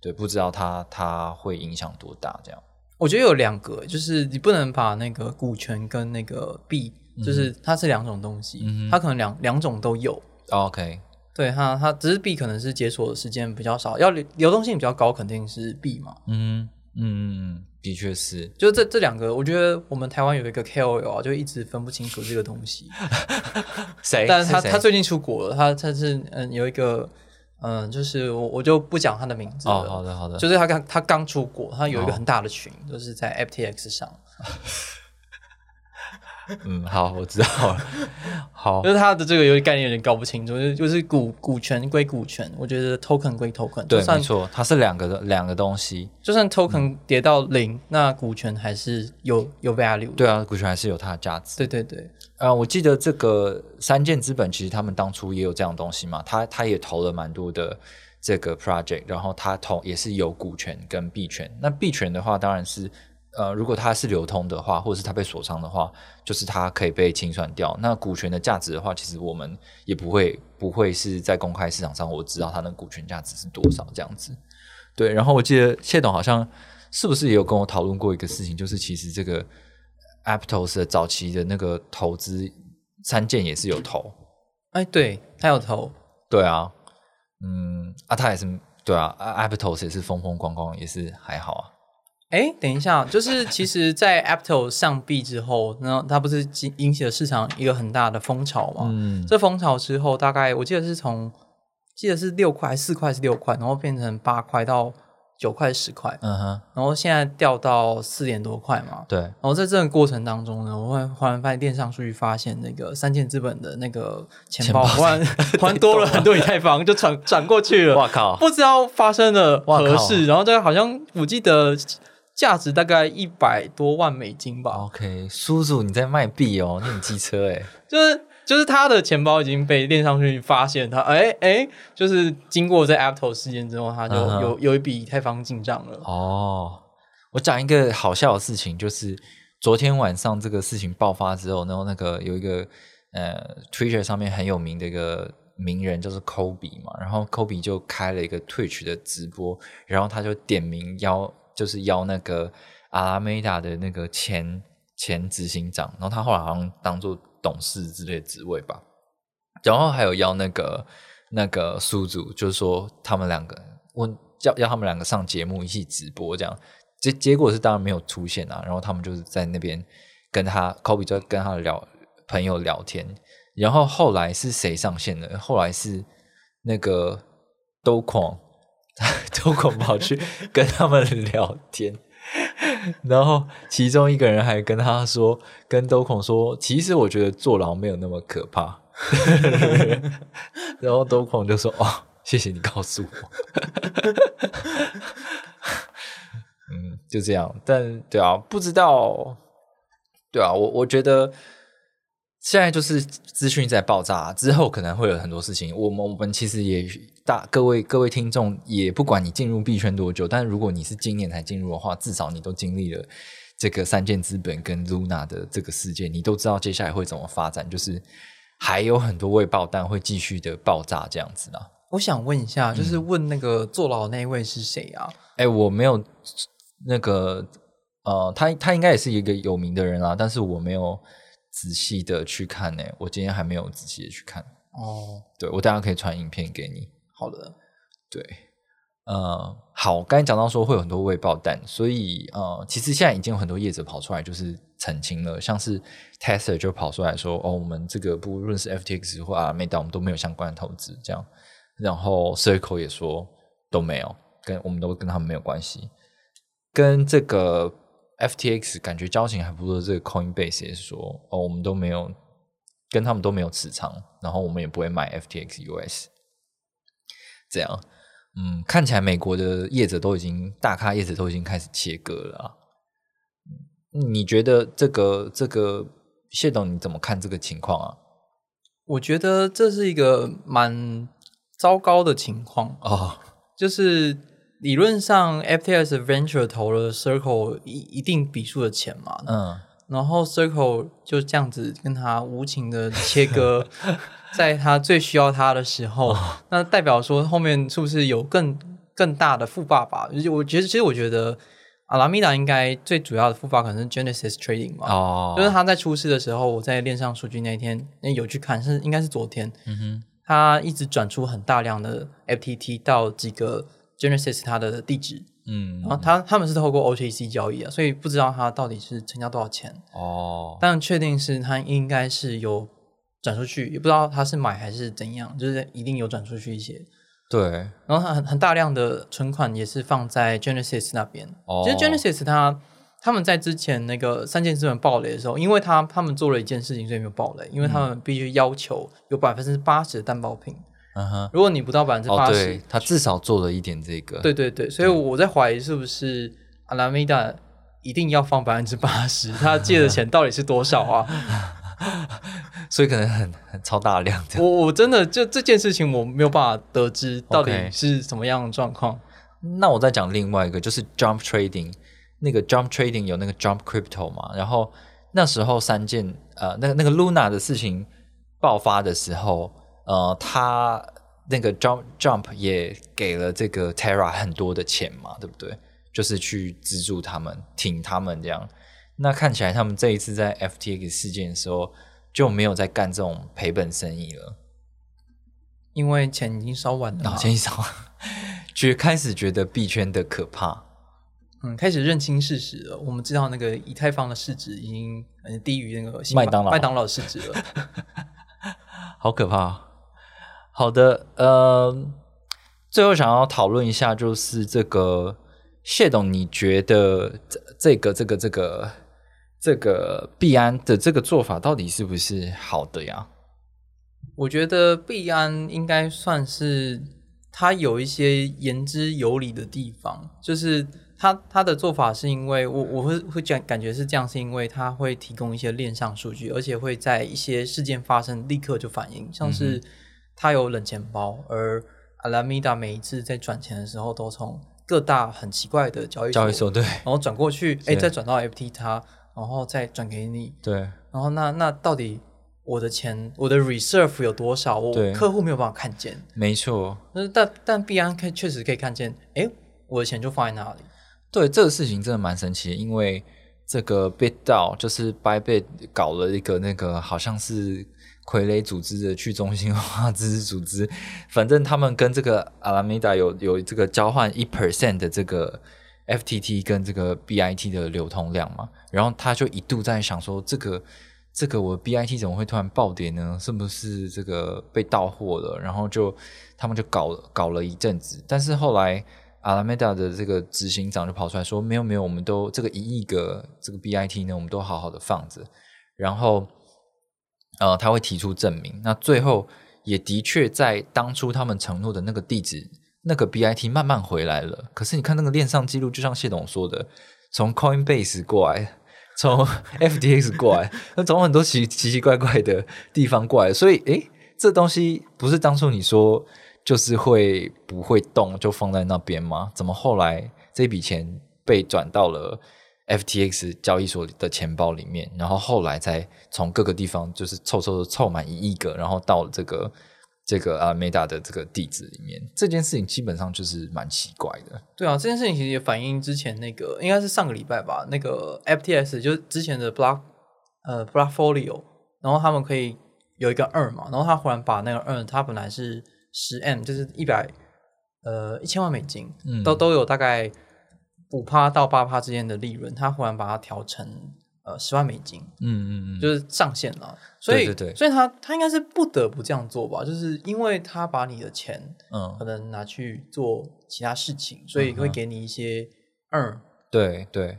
对不知道它它会影响多大这样。我觉得有两个，就是你不能把那个股权跟那个币，就是它是两种东西，嗯它可能两两种都有。OK，对它，它只是币可能是解锁的时间比较少，要流流动性比较高，肯定是币嘛。嗯嗯的确是。就这这两个，我觉得我们台湾有一个 KOL 啊，就一直分不清楚这个东西。[LAUGHS] 谁？但是他谁他最近出国了，他他是嗯有一个嗯，就是我我就不讲他的名字了。哦，好的好的，就是他刚他刚出国，他有一个哦很大的群，就是在 FTX 上，[LAUGHS] 嗯，好，我知道了。[LAUGHS] 好就，是他的这个有点概念有点搞不清楚，就是就是股股权归股权，我觉得 token 归 token，对，算没错，它是两个的两个东西。就算 token 跌到零，那股权还是有有 value。对啊，股权还是有它的价值。对对对，呃，我记得这个三箭资本其实他们当初也有这样东西嘛，他他也投了蛮多的这个 project，然后他投也是有股权跟币权。那币权的话，当然是呃，如果它是流通的话，或者是它被锁仓的话，就是它可以被清算掉。那股权的价值的话，其实我们也不会不会是在公开市场上我知道它的股权价值是多少这样子。对，然后我记得谢董好像是不是也有跟我讨论过一个事情，就是其实这个 Aptos 的早期的那个投资三件也是有投，哎，对他有投，对啊，嗯啊，他也是对啊啊，Aptos 也是风风光光，也是还好啊。哎，等一下，就是其实，在 Aptos 上币之后，然后它不是引引起了市场一个很大的风潮嘛？嗯，这风潮之后，大概我记得是从记得是六块、四块是六块，然后变成八块到九块、十块，嗯哼，然后现在掉到四点多块嘛。对，然后在这个过程当中呢，我会忽然发现电商数据发现那个三箭资本的那个钱包忽然忽然多了很多以太坊，就转转过去了。哇靠，不知道发生了哇何事，然后这个好像我记得价值大概一百多万美金吧，OK，叔叔你在卖币哦，你很机车哎，[LAUGHS] 就是就是他的钱包已经被链上去发现他，哎哎，就是经过在 Apple 事件之后，他就有有一笔以太坊进账了。哦，我讲一个好笑的事情，就是昨天晚上这个事情爆发之后，然后那个有一个呃 Twitter 上面很有名的一个名人，就是 Kobe 嘛，然后 Kobe 就开了一个 Twitch 的直播，然后他就点名邀，就是邀那个阿拉梅达的那个前前执行长，然后他后来好像当做董事之类职位吧，然后还有邀那个那个苏祖，就是说他们两个问叫要他们两个上节目一起直播这样，结结果是当然没有出现啊，然后他们就是在那边跟他 Kobe 就跟他聊朋友聊天，然后后来是谁上线的？后来是那个都狂，[LAUGHS] 兜狂跑去跟他们聊天。然后其中一个人还跟他说，跟兜孔说，其实我觉得坐牢没有那么可怕。[LAUGHS] 然后兜孔就说：“哦，谢谢你告诉我。”嗯，就这样。但对啊，不知道，对啊，我我觉得现在就是资讯在爆炸，之后可能会有很多事情。我们我们其实也大各位各位听众，也不管你进入币圈多久，但如果你是今年才进入的话，至少你都经历了这个三箭资本跟 Luna 的这个事件，你都知道接下来会怎么发展。就是还有很多未爆弹会继续的爆炸这样子啦。我想问一下，嗯就是问那个坐牢那一位是谁啊？哎，我没有那个呃，他他应该也是一个有名的人啦，但是我没有仔细的去看呢、我今天还没有仔细的去看。哦，对我等一下可以传影片给你。好的，对，呃，好，刚才讲到说会有很多未爆弹，所以呃，其实现在已经有很多业者跑出来就是澄清了，像是 Tesla 就跑出来说，哦，我们这个不论是 FTX 或 a l m a 我们都没有相关的投资，这样。然后 Circle 也说都没有，跟我们都跟他们没有关系。跟这个 FTX 感觉交情还不错，这个 Coinbase 也是说，哦，我们都没有跟他们都没有持仓，然后我们也不会买 FTX US。这样，嗯，看起来美国的业者都已经大咖业者都已经开始切割了、啊。嗯你觉得这个这个谢董你怎么看这个情况啊？我觉得这是一个蛮糟糕的情况，哦，[LAUGHS] 就是理论上 FTS Venture 投了 Circle 一一定笔数的钱嘛，嗯，然后 Circle 就这样子跟他无情的切割，[LAUGHS] 在他最需要他的时候，那代表说后面是不是有更更大的富爸爸？就我觉得，其实我觉得阿拉米达应该最主要的富爸可能是 Genesis Trading 嘛，哦，就是他在出事的时候，我在链上数据那一天那有去看，是应该是昨天，嗯哼，他一直转出很大量的 FTT 到几个 Genesis 它的地址，嗯。然，后他他们是透过 OTC 交易啊，所以不知道他到底是成交多少钱。哦，但确定是他应该是有转出去，也不知道他是买还是怎样，就是一定有转出去一些。对，然后他很很大量的存款也是放在 Genesis 那边。哦其实 Genesis 他他们在之前那个三件资本暴雷的时候，因为他他们做了一件事情，所以没有暴雷，因为他们必须要求有百分之八十的担保品，嗯哼，如果你不到百分之哦，八十，，他至少做了一点这个，对对对，所以我在怀疑是不是阿拉米达一定要放百分之八十，他借的钱到底是多少啊？[LAUGHS] 所以可能很很超大量这样。我我真的就这件事情我没有办法得知到底是什么样的状况。那我再讲另外一个，就是 Jump Trading，那个 Jump Trading 有那个 Jump Crypto 嘛，然后那时候三件呃，那个那个 Luna 的事情爆发的时候，呃，他那个 Jump Jump 也给了这个 Terra 很多的钱嘛，对不对？就是去资助他们、挺他们这样。那看起来他们这一次在 FTX 事件的时候就没有在干这种赔本生意了。因为钱已经烧完了钱一烧，[LAUGHS] 觉开始觉得币圈的可怕。嗯，开始认清事实了。我们知道那个以太坊的市值已经呃低于那个星麦当劳麦当劳的市值了。[LAUGHS] 好可怕。好的，呃，最后想要讨论一下，就是这个谢董，你觉得这这个这个这个这个币安的这个做法到底是不是好的呀？我觉得币安应该算是它有一些言之有理的地方，就是它它的做法是因为我我会会讲感觉是这样，是因为它会提供一些链上数据，而且会在一些事件发生立刻就反应，像是它有冷钱包，而 Alameda 每一次在转钱的时候都从各大很奇怪的交易交易所对。然后转过去，哎，再转到 FT 它，然后再转给你，对然后那那到底我的钱我的 reserve 有多少？我对客户没有办法看见。没错，但是但但币安可以确实可以看见，哎，我的钱就放在那里。对这个事情真的蛮神奇的，因为这个 BitDAO 就是 Bybit 搞了一个那个好像是傀儡组织的去中心化 [LAUGHS] 知识组织，反正他们跟这个 Alameda 有有这个交换一 percent 的这个 FTT 跟这个 BIT 的流通量嘛，然后他就一度在想说，这个这个我 BIT 怎么会突然暴跌呢？是不是这个被盗货了？然后就他们就搞搞了一阵子，但是后来。阿拉梅达的这个执行长就跑出来说：“没有没有，我们都这个一亿个这个 BIT 呢，我们都好好的放着。然后，呃，他会提出证明。那最后也的确在当初他们承诺的那个地址，那个 BIT 慢慢回来了。可是你看那个链上记录，就像谢董说的，从 Coinbase 过来，[LAUGHS] 从 FTX 过来，[LAUGHS] 那从很多奇奇奇怪怪的地方过来。所以，诶，这东西不是当初你说。”就是会不会动就放在那边吗？怎么后来这笔钱被转到了 FTX 交易所的钱包里面，然后后来再从各个地方就是凑凑凑满一亿个，然后到了这个这个啊 Meta 的这个地址里面，这件事情基本上就是蛮奇怪的。对啊，这件事情其实也反映之前那个应该是上个礼拜吧，那个 FTS 就是之前的 Block 呃 Blockfolio，然后他们可以有一个 earn 嘛，然后他忽然把那个 earn，它本来是。十 M 就是一百呃一千万美金，都都有大概五趴到八趴之间的利润，他忽然把它调成呃十万美金，嗯嗯嗯，就是上限了。所以对对，所以他他应该是不得不这样做吧，就是因为他把你的钱嗯可能拿去做其他事情，所以会给你一些二。对对。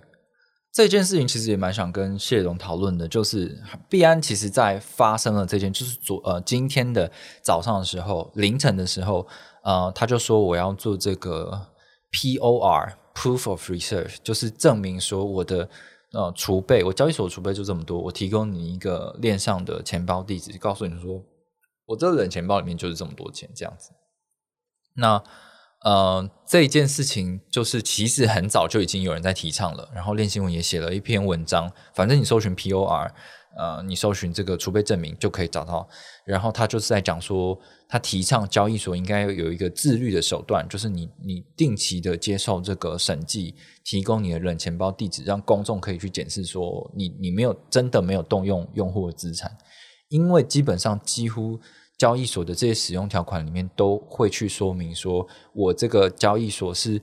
这件事情其实也蛮想跟谢荣讨论的，就是币安其实在发生了这件，就是昨呃今天的早上的时候，凌晨的时候，呃，他就说我要做这个 POR Proof of Research，就是证明说我的呃储备，我交易所储备就这么多，我提供你一个链上的钱包地址，告诉你说我这个冷钱包里面就是这么多钱这样子。那呃，这一件事情就是其实很早就已经有人在提倡了，然后练新闻也写了一篇文章。反正你搜寻 POR，呃，你搜寻这个储备证明就可以找到。然后他就是在讲说，他提倡交易所应该有一个自律的手段，就是你你定期的接受这个审计，提供你的冷钱包地址，让公众可以去检视说你你没有真的没有动用用户的资产，因为基本上几乎。交易所的这些使用条款里面都会去说明说，我这个交易所是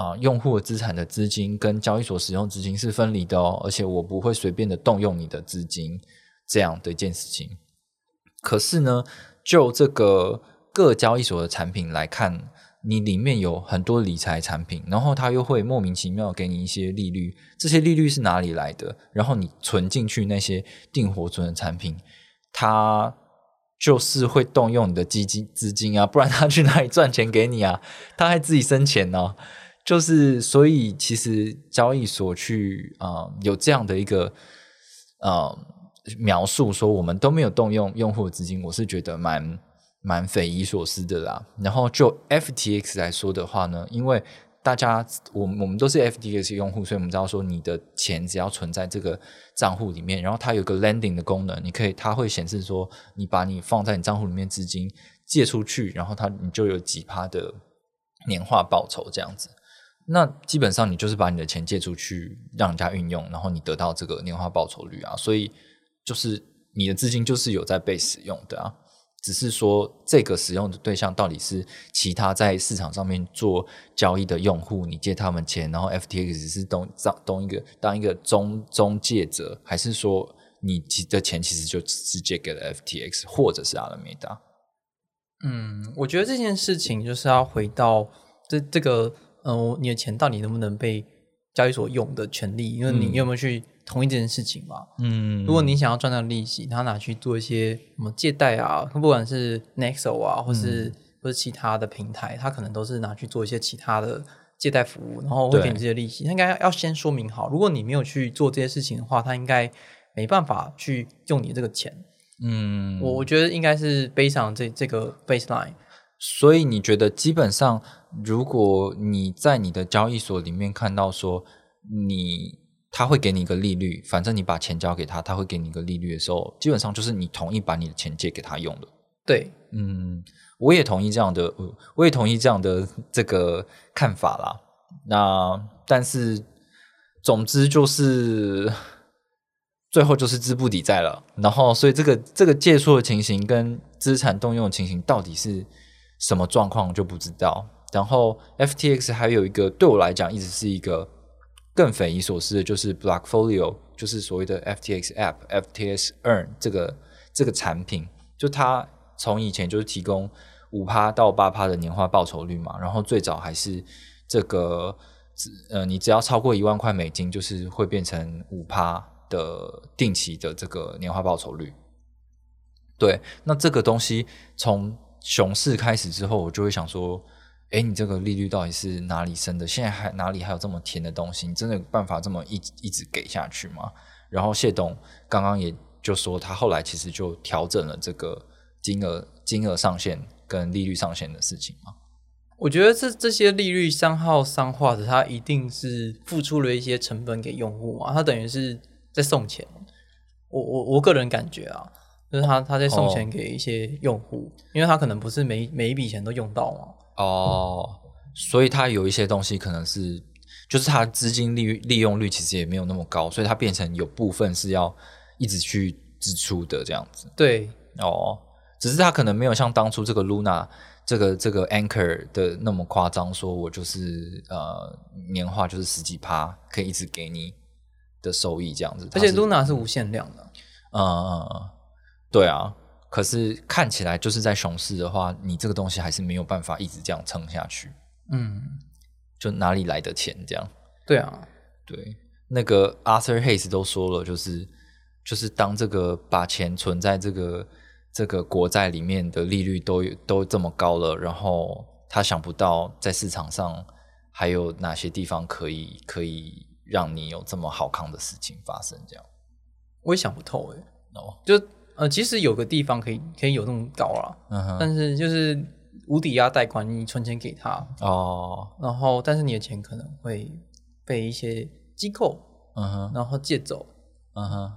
啊，用户资产的资金跟交易所使用资金是分离的哦，而且我不会随便的动用你的资金这样的一件事情。可是呢，就这个各交易所的产品来看，你里面有很多理财产品，然后它又会莫名其妙给你一些利率，这些利率是哪里来的？然后你存进去那些定活存的产品，它。就是会动用你的基金资金啊，不然他去哪里赚钱给你啊？他还自己生钱呢。就是所以，其实交易所去啊有这样的一个呃描述，说我们都没有动用用户的资金，我是觉得蛮蛮匪夷所思的啦。然后就 FTX 来说的话呢，因为大家，我我们都是 FTX 用户，所以我们知道说，你的钱只要存在这个账户里面，然后它有个 lending 的功能，你可以，它会显示说，你把你放在你账户里面资金借出去，然后它你就有几趴的年化报酬这样子。那基本上你就是把你的钱借出去，让人家运用，然后你得到这个年化报酬率啊，所以就是你的资金就是有在被使用的啊。只是说这个使用的对象到底是其他在市场上面做交易的用户，你借他们钱，然后 FTX 是当当东一个当一个中中介者，还是说你的钱其实就直接给了 FTX 或者是阿拉梅达？嗯，我觉得这件事情就是要回到这这个，呃，你的钱到底能不能被交易所用的权利？因为你有没有去同意这件事情嘛？嗯，如果你想要赚到利息，他拿去做一些什么借贷啊，不管是 Nexo 啊，或是或是其他的平台，他可能都是拿去做一些其他的借贷服务，然后会给你这些利息。他应该要先说明好，如果你没有去做这些事情的话，他应该没办法去用你这个钱。嗯，我我觉得应该是背上这这个 baseline，所以你觉得基本上，如果你在你的交易所里面看到说你他会给你一个利率，反正你把钱交给他，他会给你一个利率的时候，基本上就是你同意把你的钱借给他用的。对，嗯，我也同意这样的，我也同意这样的这个看法啦。那但是，总之就是。最后就是资不抵债了，然后所以这个这个借出的情形跟资产动用的情形到底是什么状况就不知道。然后 FTX 还有一个对我来讲一直是一个更匪夷所思的，就是 Blockfolio，就是所谓的 FTX App、FTX Earn 这个这个产品，就它从以前就是提供五趴到八趴的年化报酬率嘛，然后最早还是这个呃，你只要超过一万块美金，就是会变成五趴。的定期的这个年化报酬率，对，那这个东西从熊市开始之后，我就会想说，哎，你这个利率到底是哪里升的？现在还哪里还有这么甜的东西？你真的有办法这么一一直给下去吗？然后谢董刚刚也就说，他后来其实就调整了这个金额金额上限跟利率上限的事情嘛。我觉得这这些利率商号商化的，它一定是付出了一些成本给用户嘛，它等于是。在送钱，我我我个人感觉啊，就是他他在送钱给一些用户，因为他可能不是每每一笔钱都用到嘛。哦，所以他有一些东西可能是，就是他资金利利用率其实也没有那么高，所以他变成有部分是要一直去支出的这样子。对，哦，只是他可能没有像当初这个 Luna 这个这个 Anchor 的那么夸张，说我就是呃年化就是十几趴可以一直给你。的收益这样子，而且 Luna 是无限量的。嗯嗯嗯，对啊。可是看起来就是在熊市的话，你这个东西还是没有办法一直这样撑下去。嗯，就哪里来的钱这样？对啊，对。那个 Arthur Hayes 都说了，就是就是当这个把钱存在这个这个国债里面的利率都都这么高了，然后他想不到在市场上还有哪些地方可以可以。让你有这么好康的事情发生，这样我也想不透哎。哦，就呃，其实有个地方可以可以有那么高了，嗯哼，但是就是无抵押贷款，你存钱给他哦，然后但是你的钱可能会被一些机构，嗯哼，然后借走，嗯哼。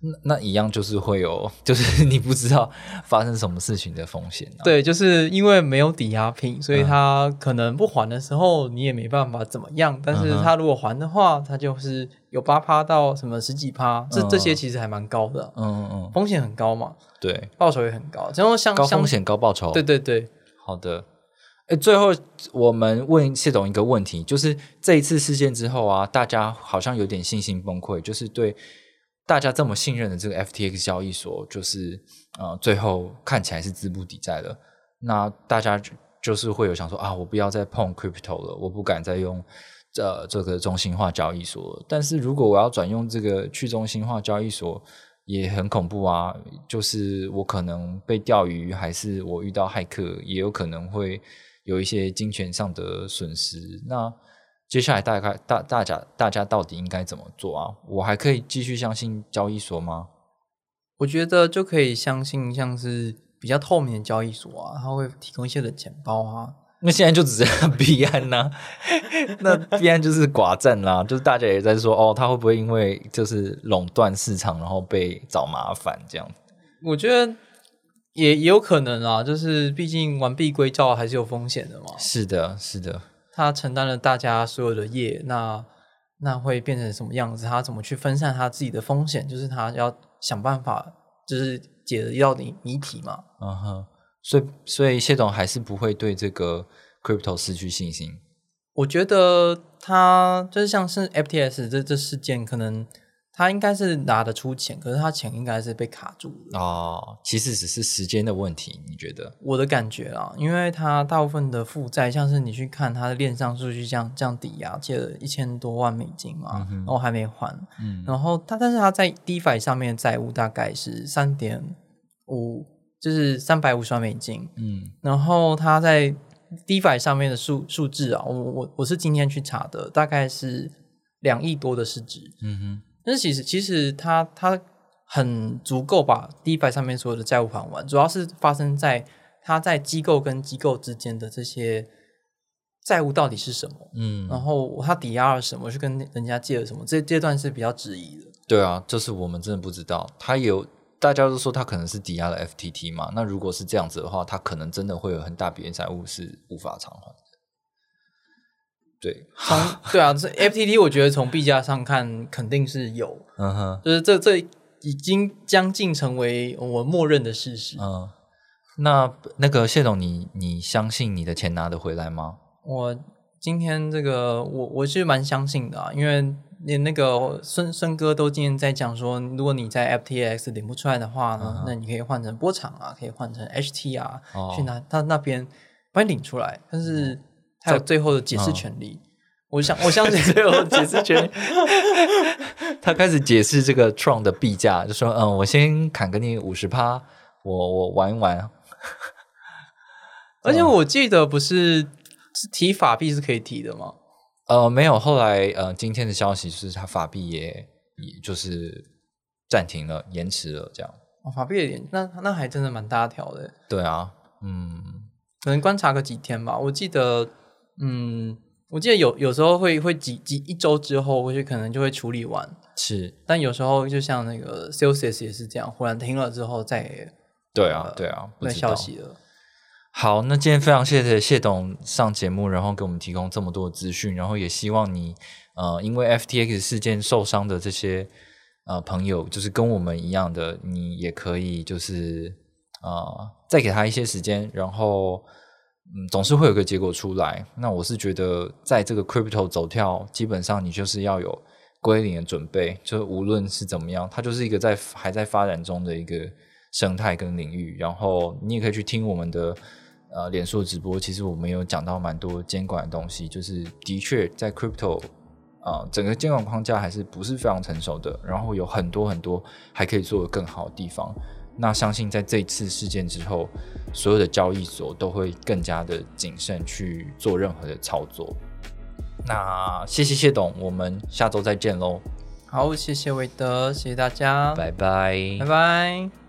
那那一样就是会有，就是 [LAUGHS] 你不知道发生什么事情的风险。对，就是因为没有抵押品，所以他可能不还的时候，你也没办法怎么样。但是他如果还的话，他就是有八趴到什么十几趴，这这些其实还蛮高的。嗯嗯嗯，风险很高嘛。对，报酬也很高。然后像高风险高报酬。对对对，好的。哎，最后我们问谢总一个问题，就是这一次事件之后啊，大家好像有点信心崩溃，就是对。大家这么信任的这个 FTX 交易所，就是呃，最后看起来是资不抵债的。那大家就是会有想说啊，我不要再碰 crypto 了，我不敢再用这这个中心化交易所。但是如果我要转用这个去中心化交易所，也很恐怖啊！就是我可能被钓鱼，还是我遇到骇客，也有可能会有一些金钱上的损失。那接下来大概大大家大家到底应该怎么做啊？我还可以继续相信交易所吗？我觉得就可以相信像是比较透明的交易所啊，它会提供一些的钱包啊。那现在就只剩币安呐，[LAUGHS] 那币安就是寡占啦，就是大家也在说哦，它会不会因为就是垄断市场，然后被找麻烦这样？我觉得也也有可能啊，就是毕竟完璧归赵还是有风险的嘛。是的，是的。他承担了大家所有的业，那那会变成什么样子？他怎么去分散他自己的风险？就是他要想办法就是解了一道谜谜题嘛。嗯哼，所以所以谢总还是不会对这个 crypto 失去信心。我觉得他就是像是 FTS 这这事件，可能他应该是拿得出钱，可是他钱应该是被卡住了。哦，其实只是时间的问题，你觉得？我的感觉啊，因为他大部分的负债，像是你去看他的链上数据，这样这样抵押借了一千多万美金嘛，然后还没还，嗯然后他但是他在 DeFi 上面的债务大概是三点五，就是三百五十万美金，嗯然后他在 DeFi 上面的数数字啊，我我我是今天去查的，大概是两亿多的市值。嗯哼，但是其实其实他他很足够把 DeFi 上面所有的债务还完，主要是发生在他在机构跟机构之间的这些债务到底是什么，嗯，然后他抵押了什么，去跟人家借了什么，这阶段是比较质疑的。对啊，就是我们真的不知道，他有大家都说他可能是抵押了 FTT 嘛，那如果是这样子的话，他可能真的会有很大笔的债务是无法偿还的。对，从 [LAUGHS] 对啊，这 FTT 我觉得从币价上看肯定是有，嗯哼，就是这这已经将近成为我默认的事实。嗯，那那个谢总，你你相信你的钱拿得回来吗？我今天这个我我是蛮相信的啊，因为连那个孙孙哥都今天在讲说，如果你在 FTX 领不出来的话呢，那你可以换成波场啊，可以换成 HT 啊，哦去拿他那边帮你领出来，但是他有最后的解释权利。我想我相信 [LAUGHS] 最后的解释权利，[LAUGHS] 他开始解释这个 Tron 的币价，就说嗯，我先砍给你五十趴，我我玩一玩。而且我记得不是是提法币是可以提的吗？呃，没有，后来呃，今天的消息是他法币也也就是暂停了，延迟了，这样。哦，法币也延那那还真的蛮大条的。对啊，嗯，可能观察个几天吧。我记得，嗯，我记得有有时候会会几几一周之后，或许可能就会处理完。是，但有时候就像那个 Celsius 也是这样，忽然停了之后再也对啊，对啊，不没消息了。好，那今天非常谢谢谢董上节目，然后给我们提供这么多的资讯，然后也希望你呃，因为 FTX 事件受伤的这些呃朋友，就是跟我们一样的，你也可以就是呃再给他一些时间，然后嗯总是会有个结果出来。那我是觉得在这个 crypto 走跳，基本上你就是要有归零的准备，就无论是怎么样，它就是一个在还在发展中的一个生态跟领域，然后你也可以去听我们的。呃，脸书直播其实我们有讲到蛮多监管的东西，就是的确在 crypto 啊、整个监管框架还是不是非常成熟的，然后有很多很多还可以做得更好的地方。那相信在这一次事件之后，所有的交易所都会更加的谨慎去做任何的操作。那谢谢谢董，我们下周再见喽，好，谢谢韦德，谢谢大家，拜拜。拜拜